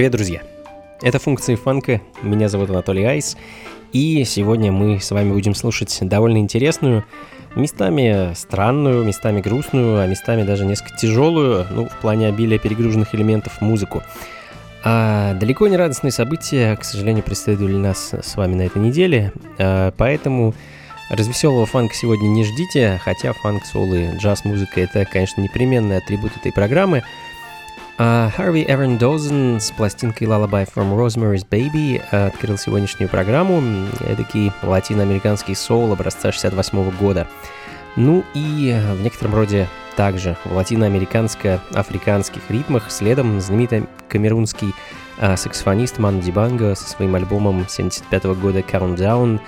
Привет, друзья! Это функции фанка, меня зовут Анатолий Айс, и сегодня мы с вами будем слушать довольно интересную, местами странную, местами грустную, а местами даже несколько тяжелую, ну, в плане обилия перегруженных элементов, музыку. А далеко не радостные события, к сожалению, преследовали нас с вами на этой неделе, а, поэтому развеселого фанка сегодня не ждите, хотя фанк, сол и джаз-музыка — это, конечно, непременный атрибут этой программы — Харви Эрон Дозен с пластинкой Lullaby from Rosemary's Baby открыл сегодняшнюю программу. Эдакий латиноамериканский соул образца 68 года. Ну и в некотором роде также в латиноамериканско-африканских ритмах следом знаменитый камерунский uh, саксофонист Ман Дибанго со своим альбомом 75 года Countdown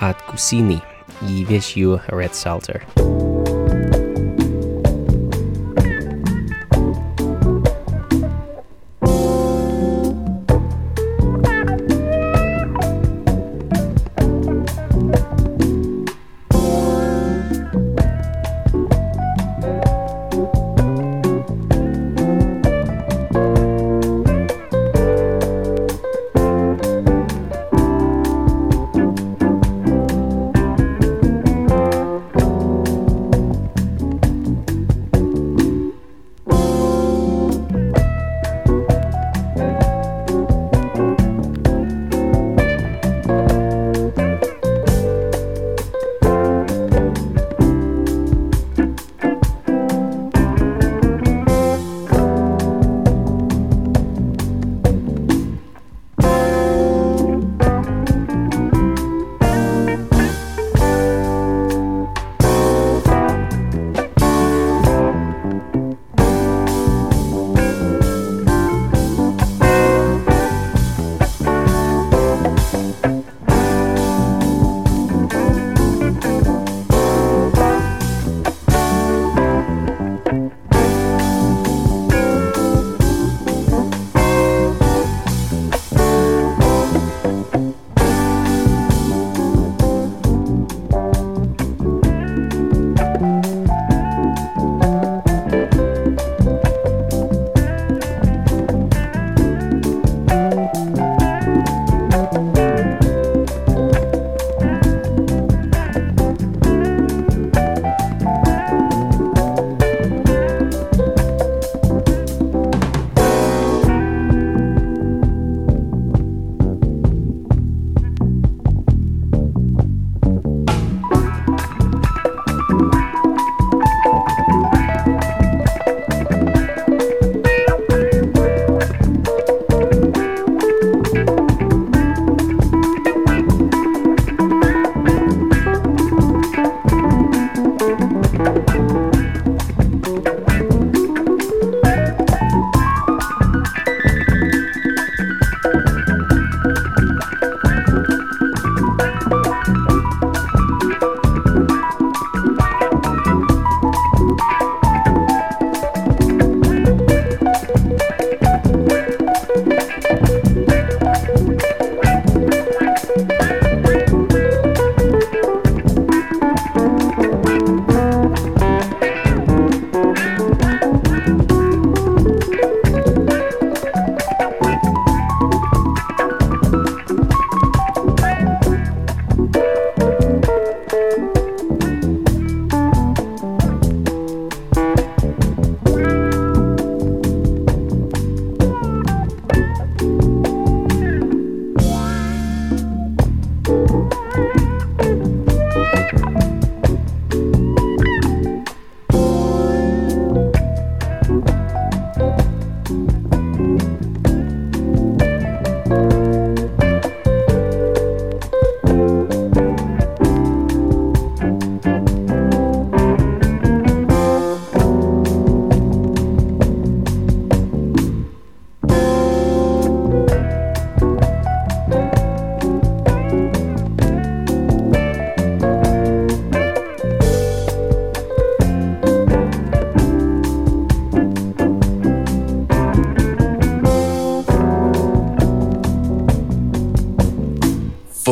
от Кусини и вещью Red Salter.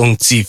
und sie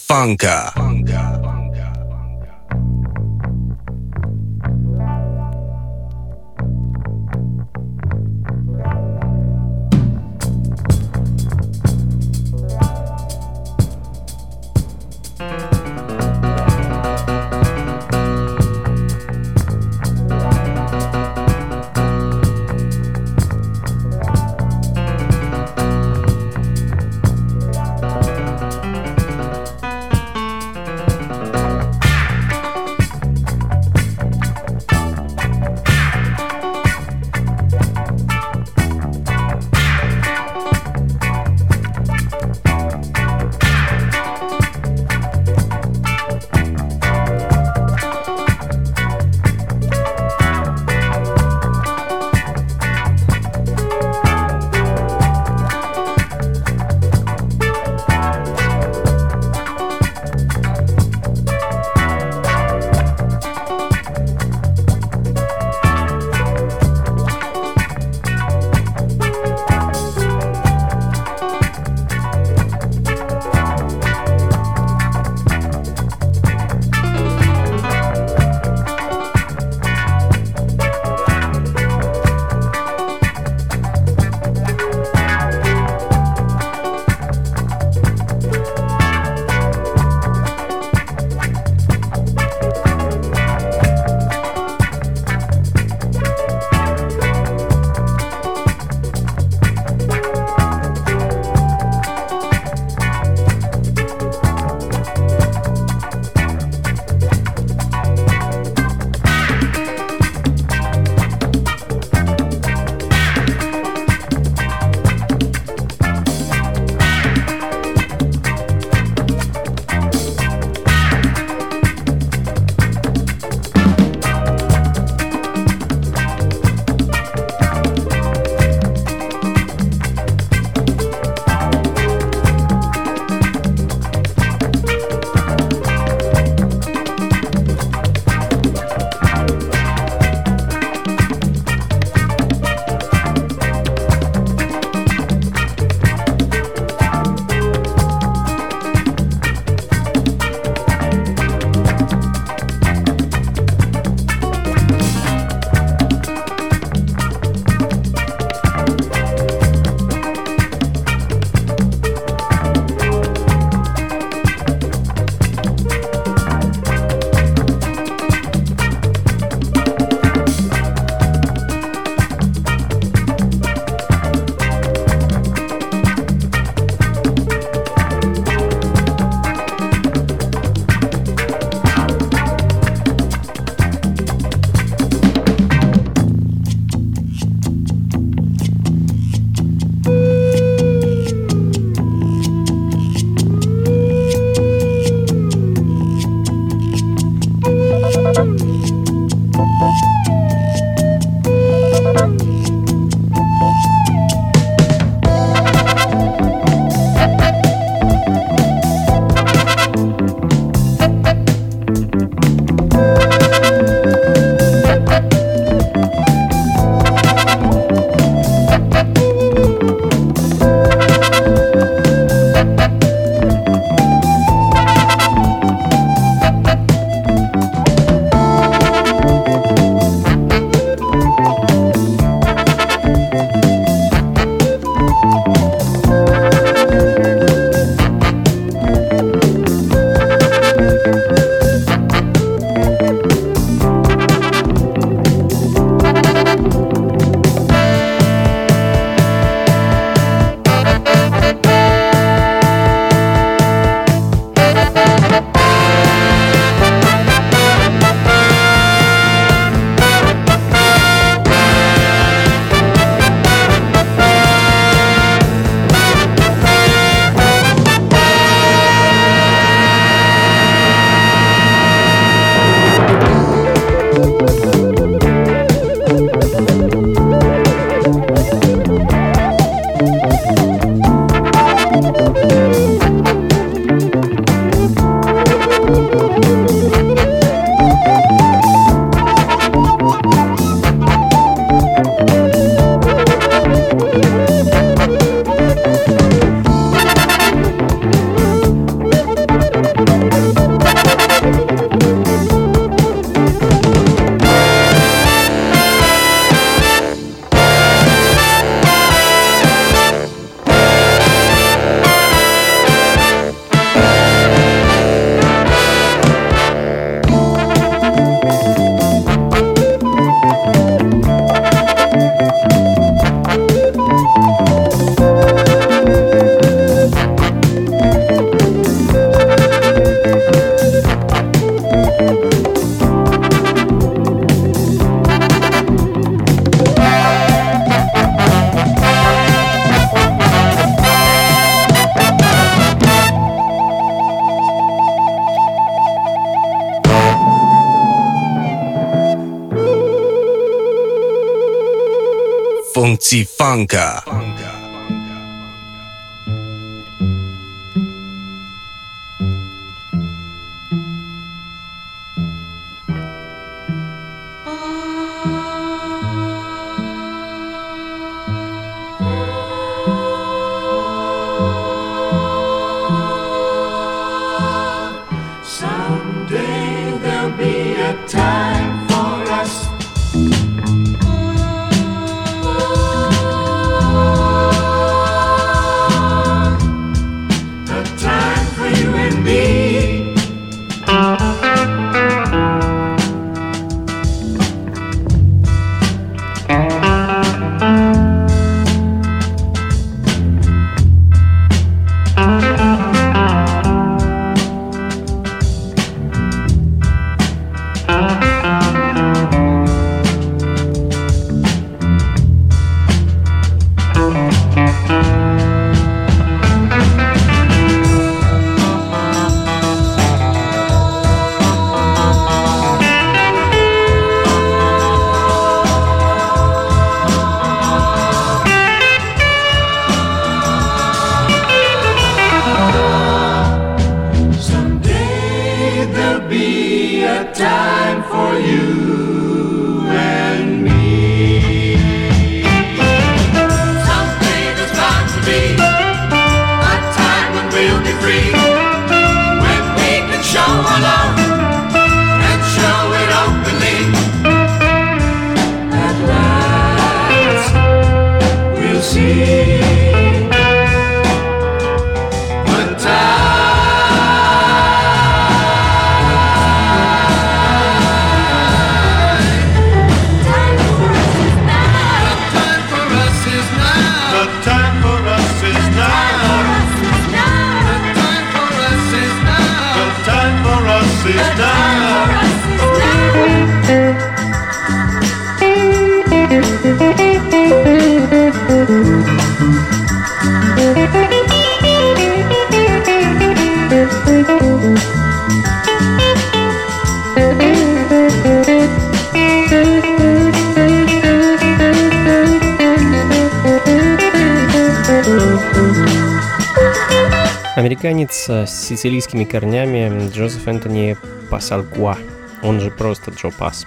Американец с сицилийскими корнями Джозеф Энтони Пасалкуа, он же просто Джо Пас,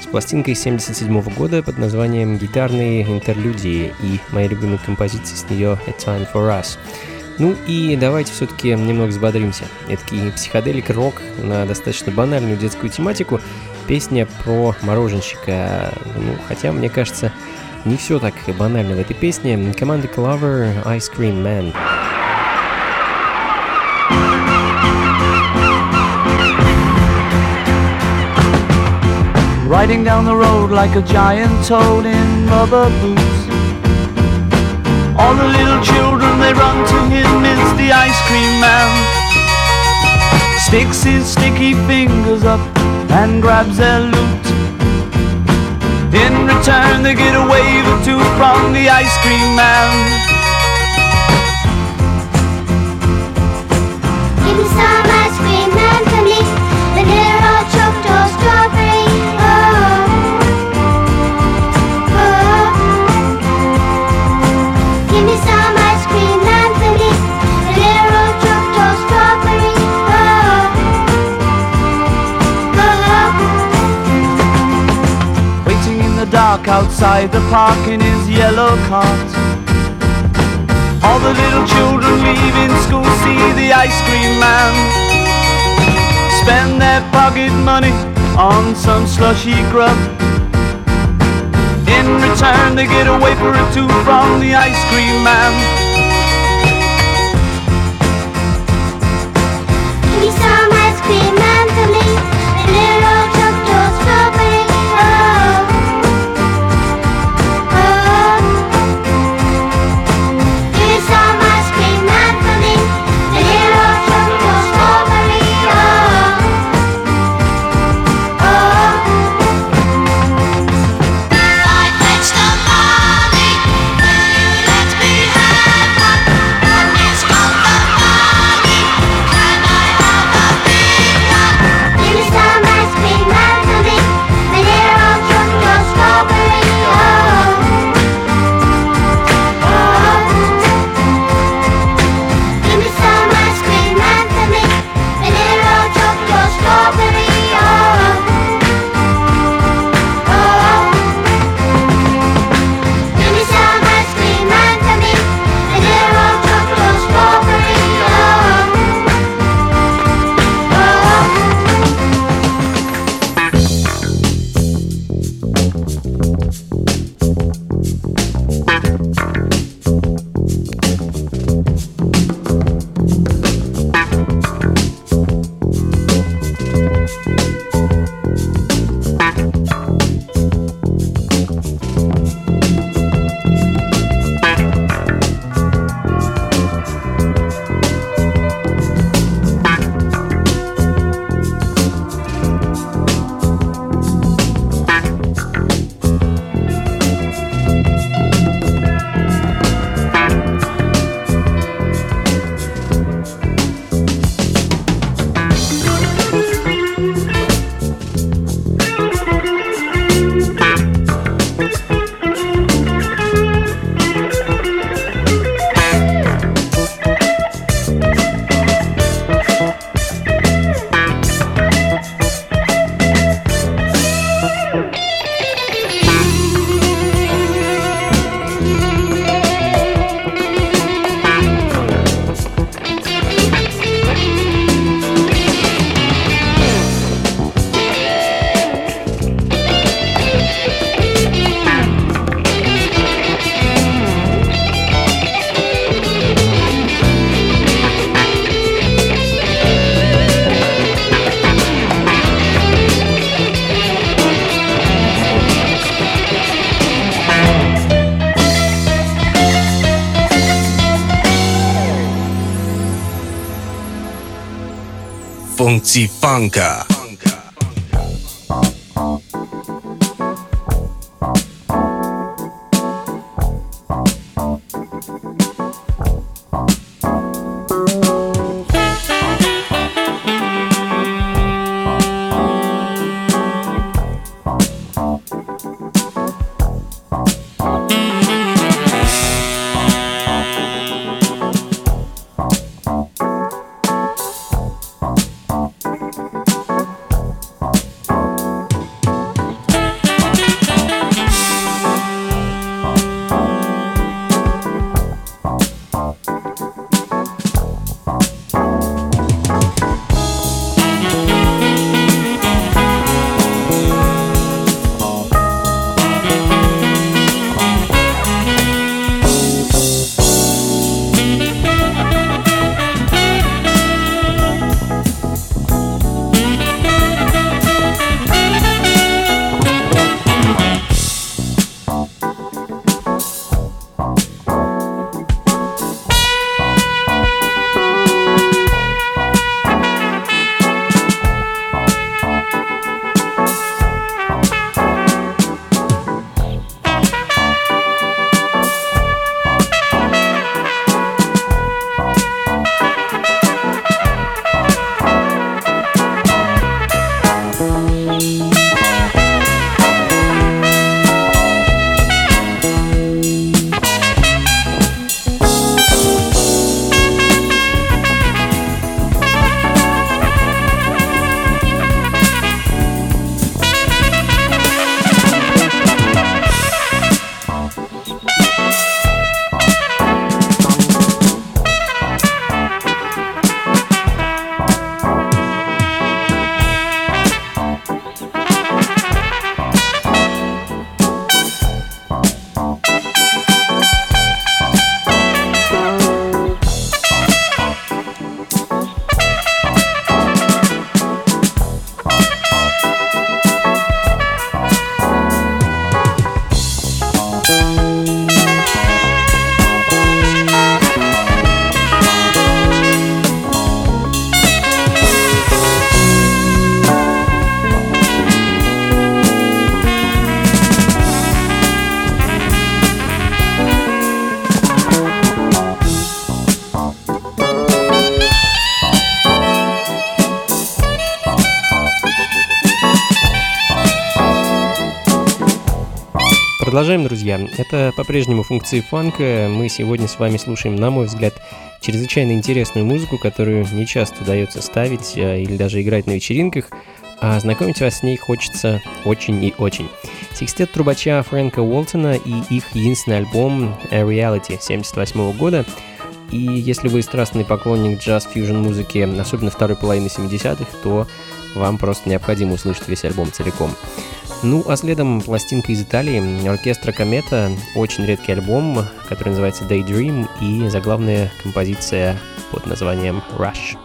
с пластинкой 77 года под названием «Гитарные интерлюдии» и моей любимой композицией с нее «A Time For Us». Ну и давайте все-таки немного взбодримся. Это психоделик рок на достаточно банальную детскую тематику. Песня про мороженщика. Ну, хотя, мне кажется, не все так банально в этой песне. Команда Clover Ice Cream Man. Riding down the road like a giant toad in rubber boots. All the little children they run to him is the ice cream man. Sticks his sticky fingers up and grabs their loot. In return, they get a wave or two from the ice cream man. Give me some ice cream man for me, vanilla chocolate or strawberry. Dark outside the park in his yellow cart. All the little children leaving school see the ice cream man. Spend their pocket money on some slushy grub. In return, they get a wafer or two from the ice cream man. Give me some ice cream man for me, функций фанка. Продолжаем, друзья. Это по-прежнему функции фанка. Мы сегодня с вами слушаем, на мой взгляд, чрезвычайно интересную музыку, которую не часто удается ставить э, или даже играть на вечеринках, а знакомить вас с ней хочется очень и очень. Секстет трубача Фрэнка Уолтона и их единственный альбом A Reality 78 года. И если вы страстный поклонник джаз-фьюжн музыки, особенно второй половины 70-х, то вам просто необходимо услышать весь альбом целиком. Ну, а следом пластинка из Италии, оркестра Комета, очень редкий альбом, который называется Daydream, и заглавная композиция под названием Rush.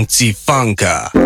Funky Funka.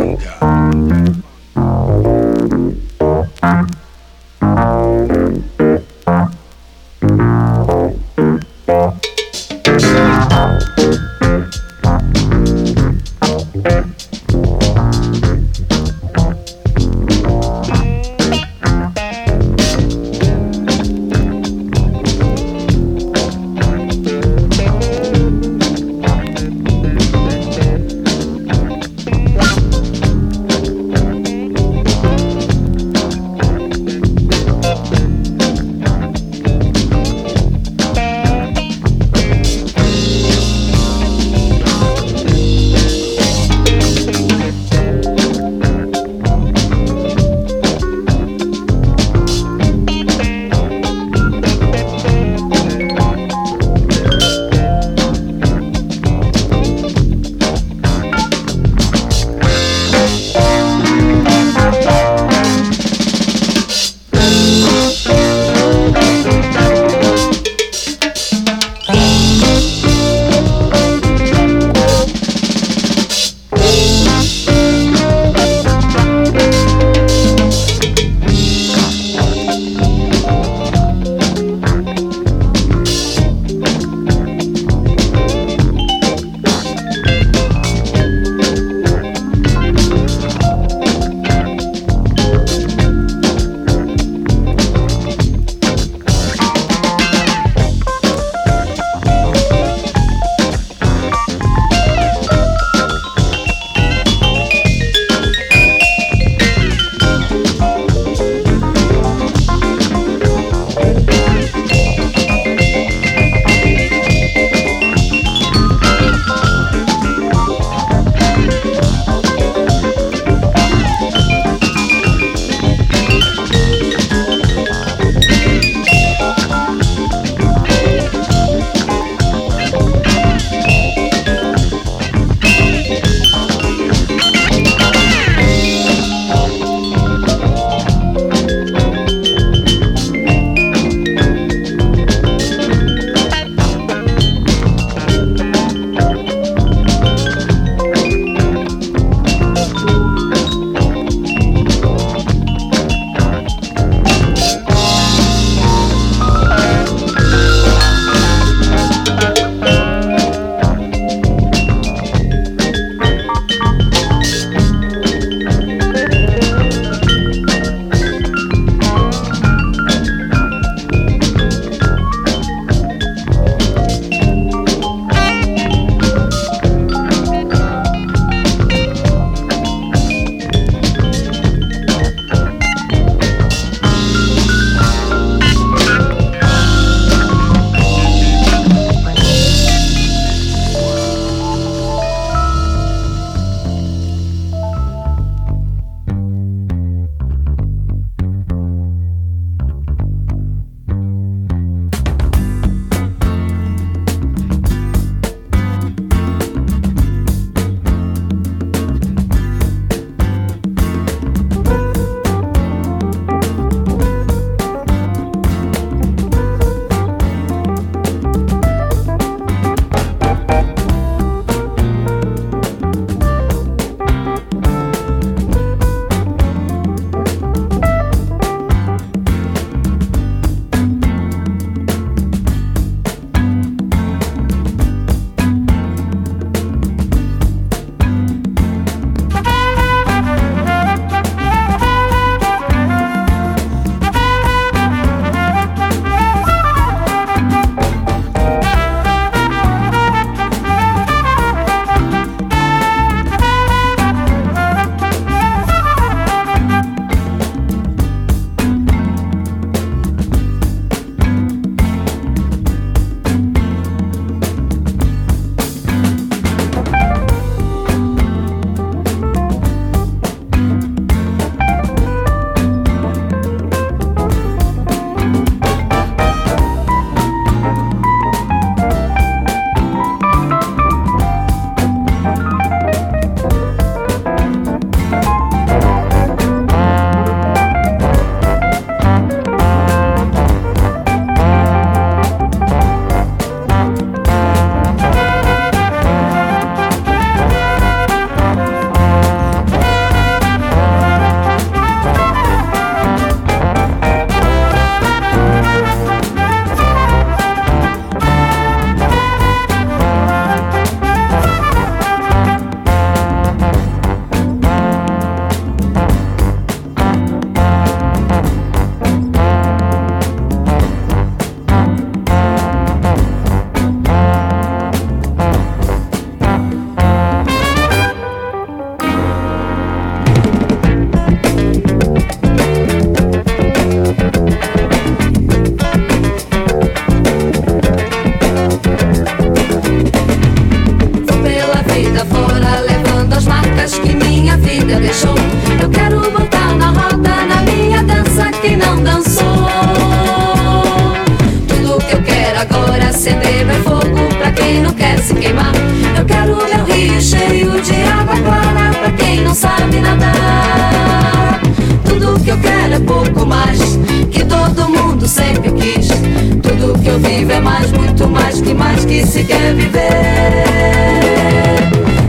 Se quer viver.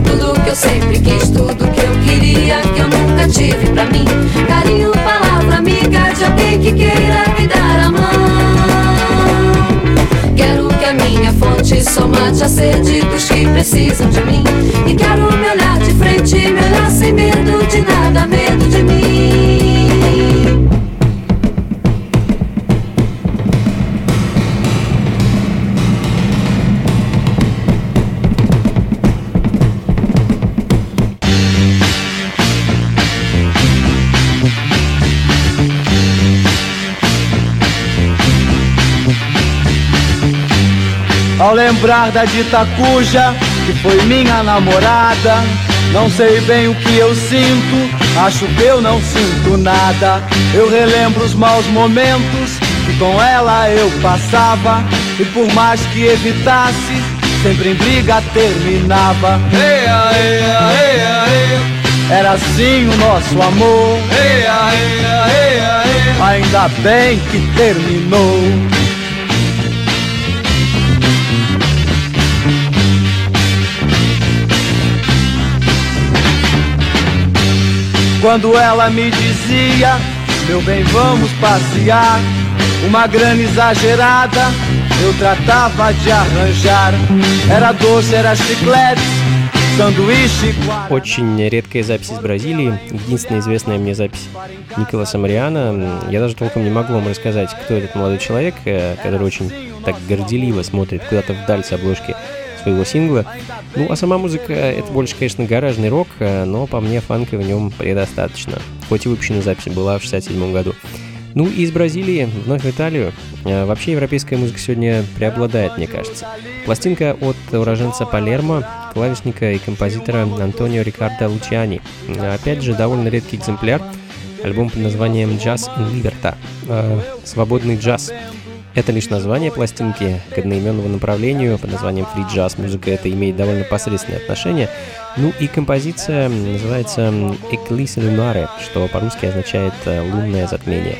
Tudo que eu sempre quis, tudo que eu queria, que eu nunca tive pra mim. Carinho, palavra amiga de alguém que queira me dar a mão. Quero que a minha fonte só mate a sede dos que precisam de mim. E quero me olhar de frente, me olhar sem medo de nada, medo lembrar da dita cuja, que foi minha namorada, não sei bem o que eu sinto, acho que eu não sinto nada. Eu relembro os maus momentos que com ela eu passava, e por mais que evitasse, sempre em briga terminava. Era assim o nosso amor. Ainda bem que terminou. Quando ela me dizia, meu bem, vamos passear. Uma grana exagerada, eu tratava de arranjar. Era doce, era chiclete. Очень редкая запись из Бразилии. Единственная известная мне запись Николаса Мариана. Я даже толком не могу вам рассказать, кто этот молодой человек, э, который очень так горделиво смотрит куда-то вдаль с обложки своего сингла. Ну, а сама музыка — это больше, конечно, гаражный рок, э, но по мне фанка в нем предостаточно. Хоть и выпущена запись была в 67 году. Ну и из Бразилии вновь в Италию. Э, Вообще европейская музыка сегодня преобладает, мне кажется. Пластинка от уроженца Палермо, клавишника и композитора Антонио Рикардо Лучиани. Э, Опять же, довольно редкий экземпляр. Альбом под названием «Jazz in Liberta» э, «Свободный джаз». Это лишь название пластинки к одноименному направлению под названием Free Jazz. Музыка это имеет довольно посредственное отношение. Ну и композиция называется Eclipse Lunare, что по-русски означает э, «лунное затмение».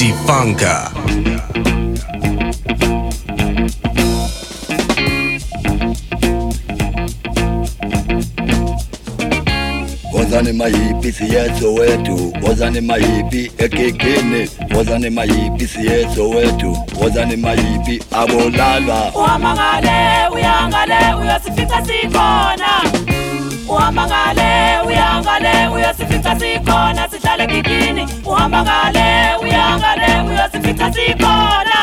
Funky Funka. wozani mayipi siyeso wetu. Wozani mayipi ekekene wozani mayipi siyeso wetu. Wozani mayipi abolalwa. Uhamba ngale uyangale uyosifika sikhona uhamba ngale uyangale uyosifika sikhona sihlale kikini uhamba ngale uyangale uyosifika sikhona.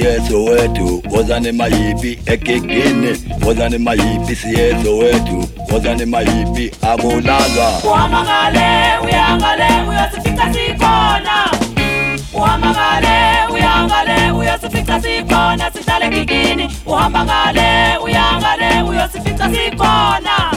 Siyeso wetu wozani mayipi ekekene wozani mayipi siyeso wetu wozani mayipi abolalwa uhamba ngale uyangale uyosifika sikhona. Uhamba ngale uyangale uyosifika sikhona. Sihlale kikini uhamba ngale uyangale uyosifika sikhona.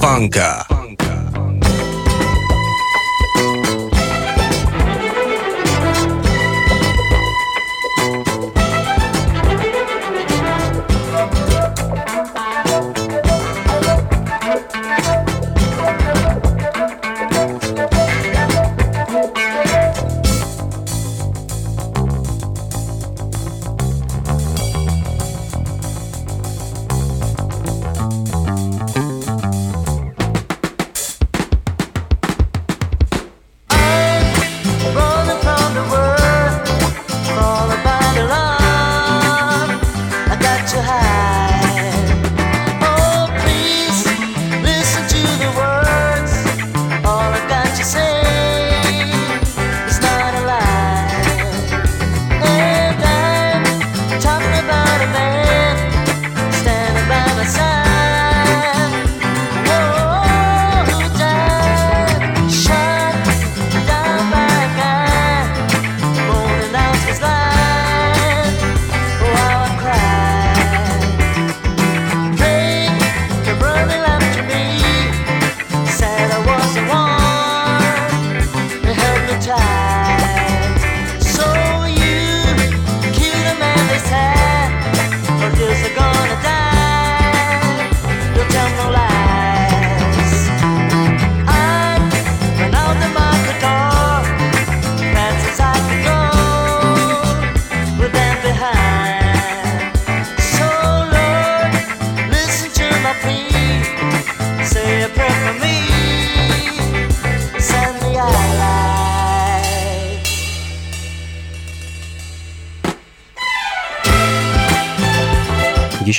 Funka.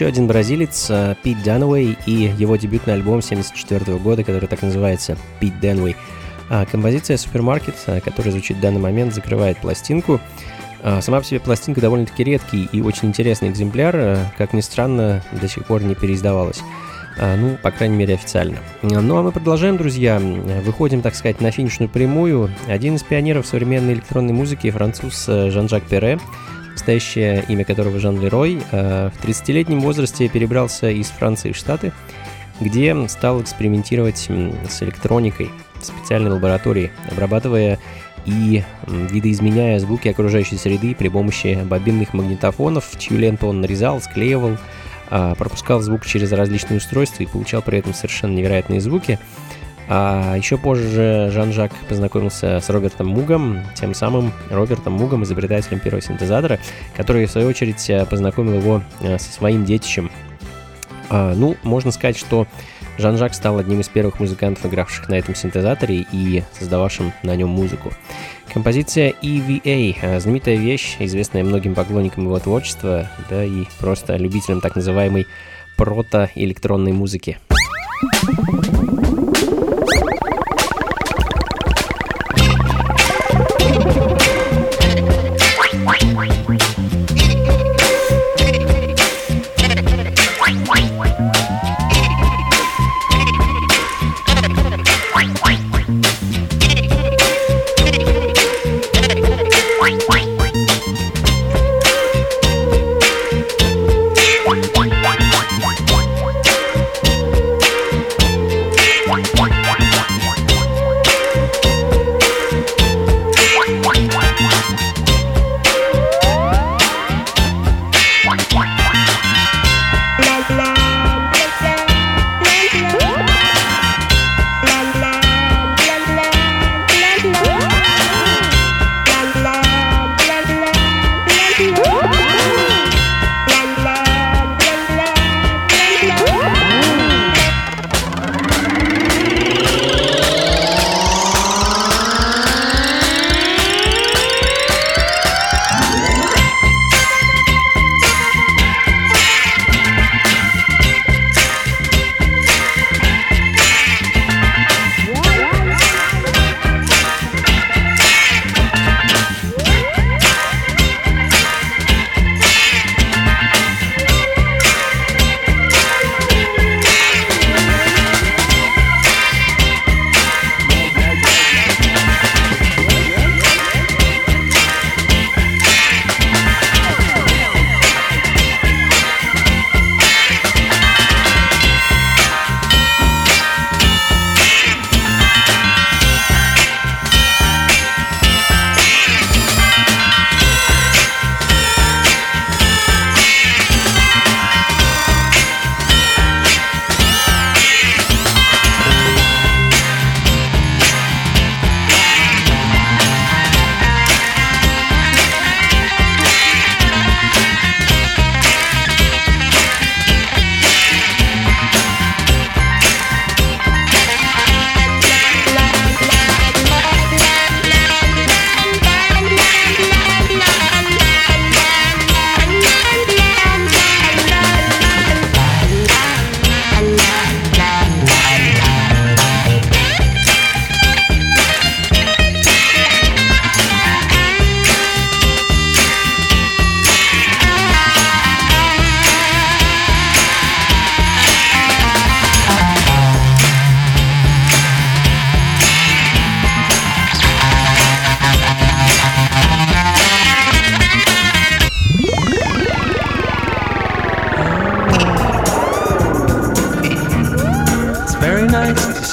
Еще один бразилец э, Пит Дануэй и его дебютный альбом 74 года, который так называется Пит Дануэй. Композиция «Супермаркет», э, которая звучит в данный момент, закрывает пластинку. А, Сама по себе пластинка довольно-таки редкий и очень интересный экземпляр, э, как ни странно, до сих пор не переиздавалась. А, Ну, по крайней мере, официально. Ну, а мы продолжаем, друзья. Выходим, так сказать, на финишную прямую. Один из пионеров современной электронной музыки, француз э, Жан-Жак Перре, настоящее имя которого Жан Лерой, э, в 30-летнем возрасте перебрался из Франции в Штаты, где стал экспериментировать с электроникой в специальной лаборатории, обрабатывая и видоизменяя звуки окружающей среды при помощи бобинных магнитофонов, чью ленту он нарезал, склеивал, а, пропускал звук через различные устройства и получал при этом совершенно невероятные звуки. А еще позже Жан-Жак познакомился с Робертом Мугом, тем самым Робертом Мугом, изобретателем первого синтезатора, который, в свою очередь, э, познакомил его э, со своим детищем. А, ну, можно сказать, что Жан-Жак стал одним из первых музыкантов, игравших на этом синтезаторе и создававшим на нем музыку. Композиция EVA, э, знаменитая вещь, известная многим поклонникам его творчества, да и просто любителям так называемой прото-электронной музыки.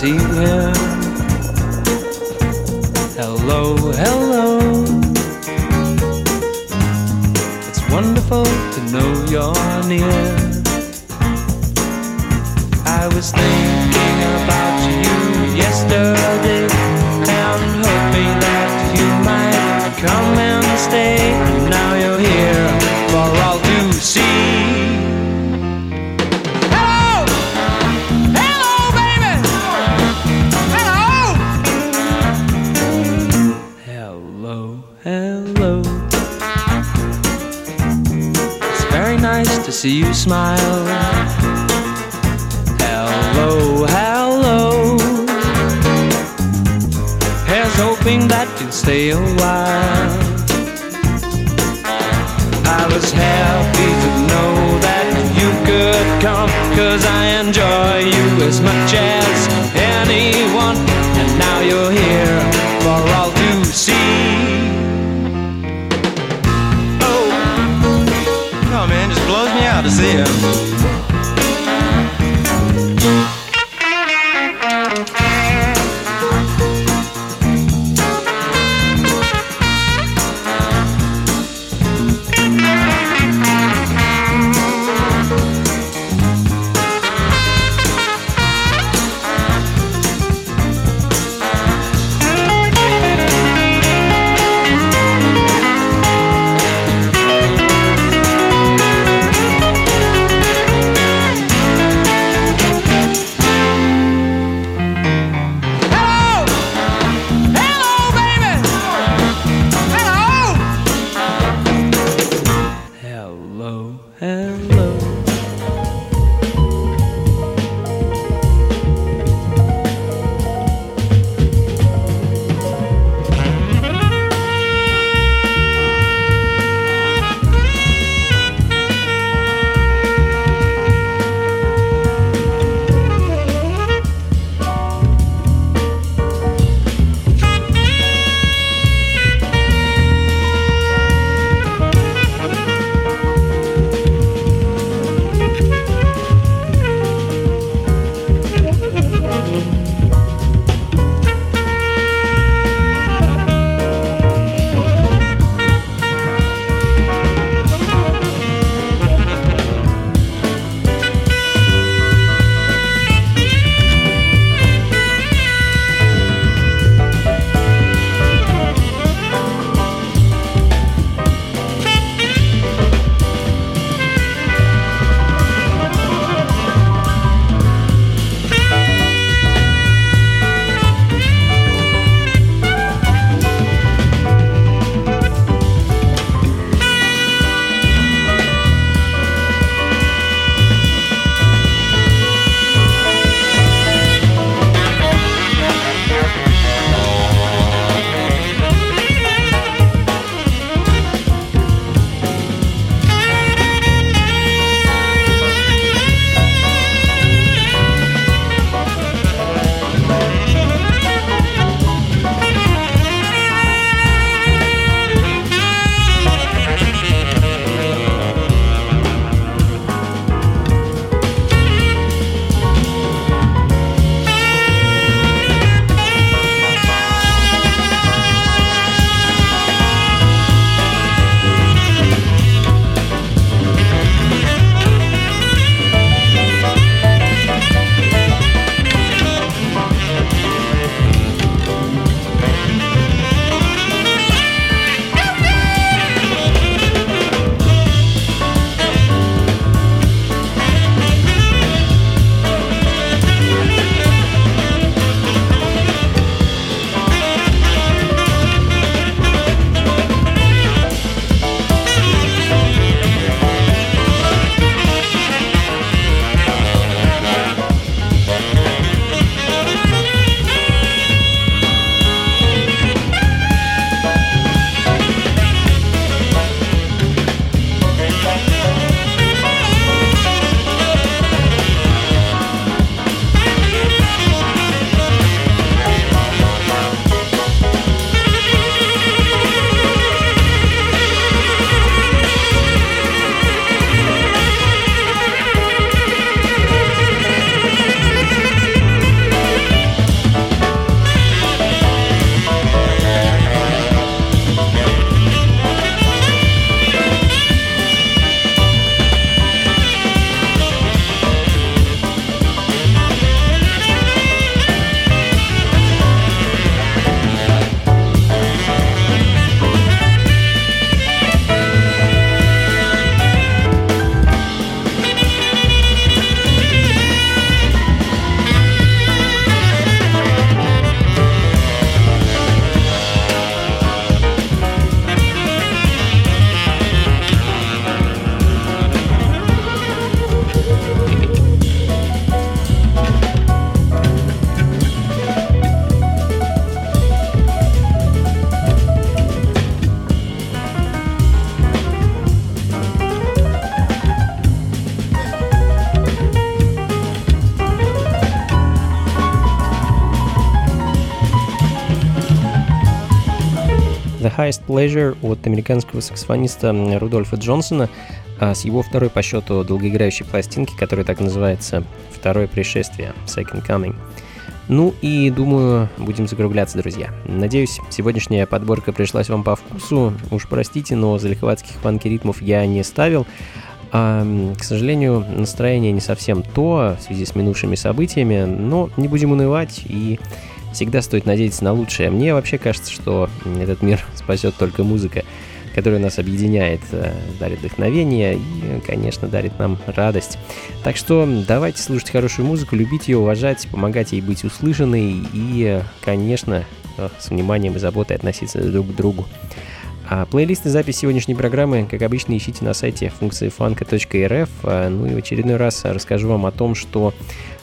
see him. Pleasure от американского саксофониста Рудольфа Джонсона а с его второй по счету долгоиграющей пластинки, которая так называется «Второе пришествие» Second Coming. Ну и думаю, будем закругляться, друзья. Надеюсь, сегодняшняя подборка пришлась вам по вкусу. Уж простите, но залихватских фанки ритмов я не ставил. А, к сожалению, настроение не совсем то в связи с минувшими событиями, но не будем унывать и всегда стоит надеяться на лучшее. Мне вообще кажется, что этот мир спасет только музыка, которая нас объединяет, э, дарит вдохновение и, конечно, дарит нам радость. Так что давайте слушать хорошую музыку, любить ее, уважать, помогать ей быть услышанной и, конечно, э, с вниманием и заботой относиться друг к другу. А плейлист и запись сегодняшней программы, как обычно, ищите на сайте функции фанка.рф. А, ну и в очередной раз расскажу вам о том, что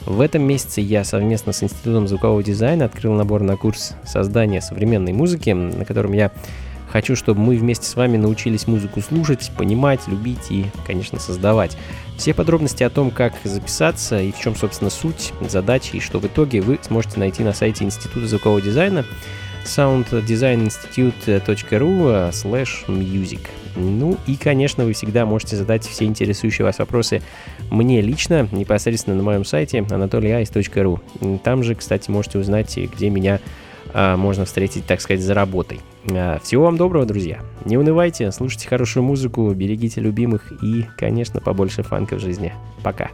в этом месяце я совместно с Институтом звукового дизайна открыл набор на курс создания современной музыки, на котором я хочу, чтобы мы вместе с вами научились музыку слушать, понимать, любить и, конечно, создавать. Все подробности о том, как записаться и в чем, собственно, суть, задачи и что в итоге вы сможете найти на сайте Института звукового дизайна sounddesigninstitute.ru slash music. Ну и, конечно, вы всегда можете задать все интересующие вас вопросы мне лично, непосредственно на моем сайте anatolyice.ru. Там же, кстати, можете узнать, где меня а, можно встретить, так сказать, за работой. А, всего вам доброго, друзья. Не унывайте, слушайте хорошую музыку, берегите любимых и, конечно, побольше фанка в жизни. Пока.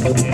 Thank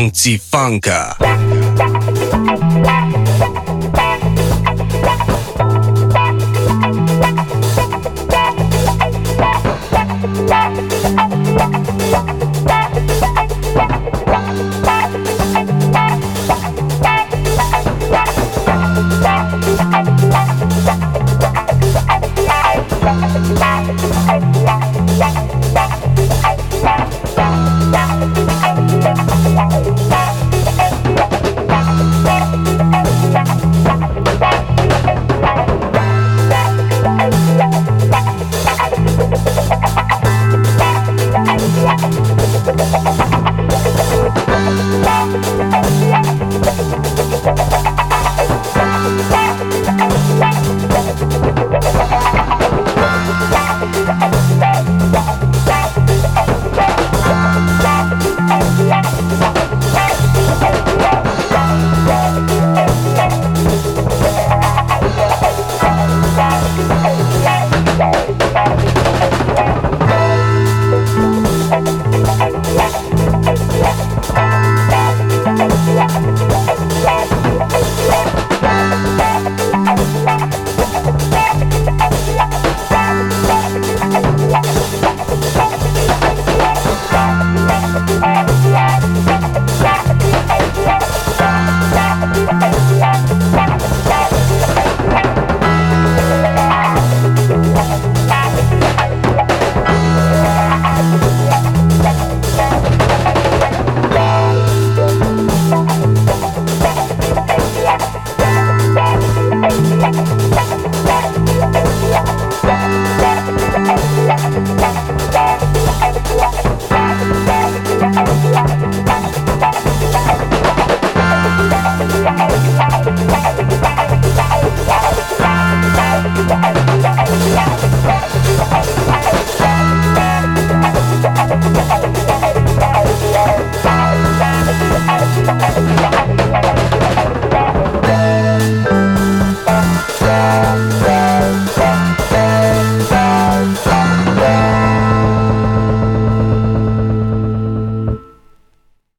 Funky Funka.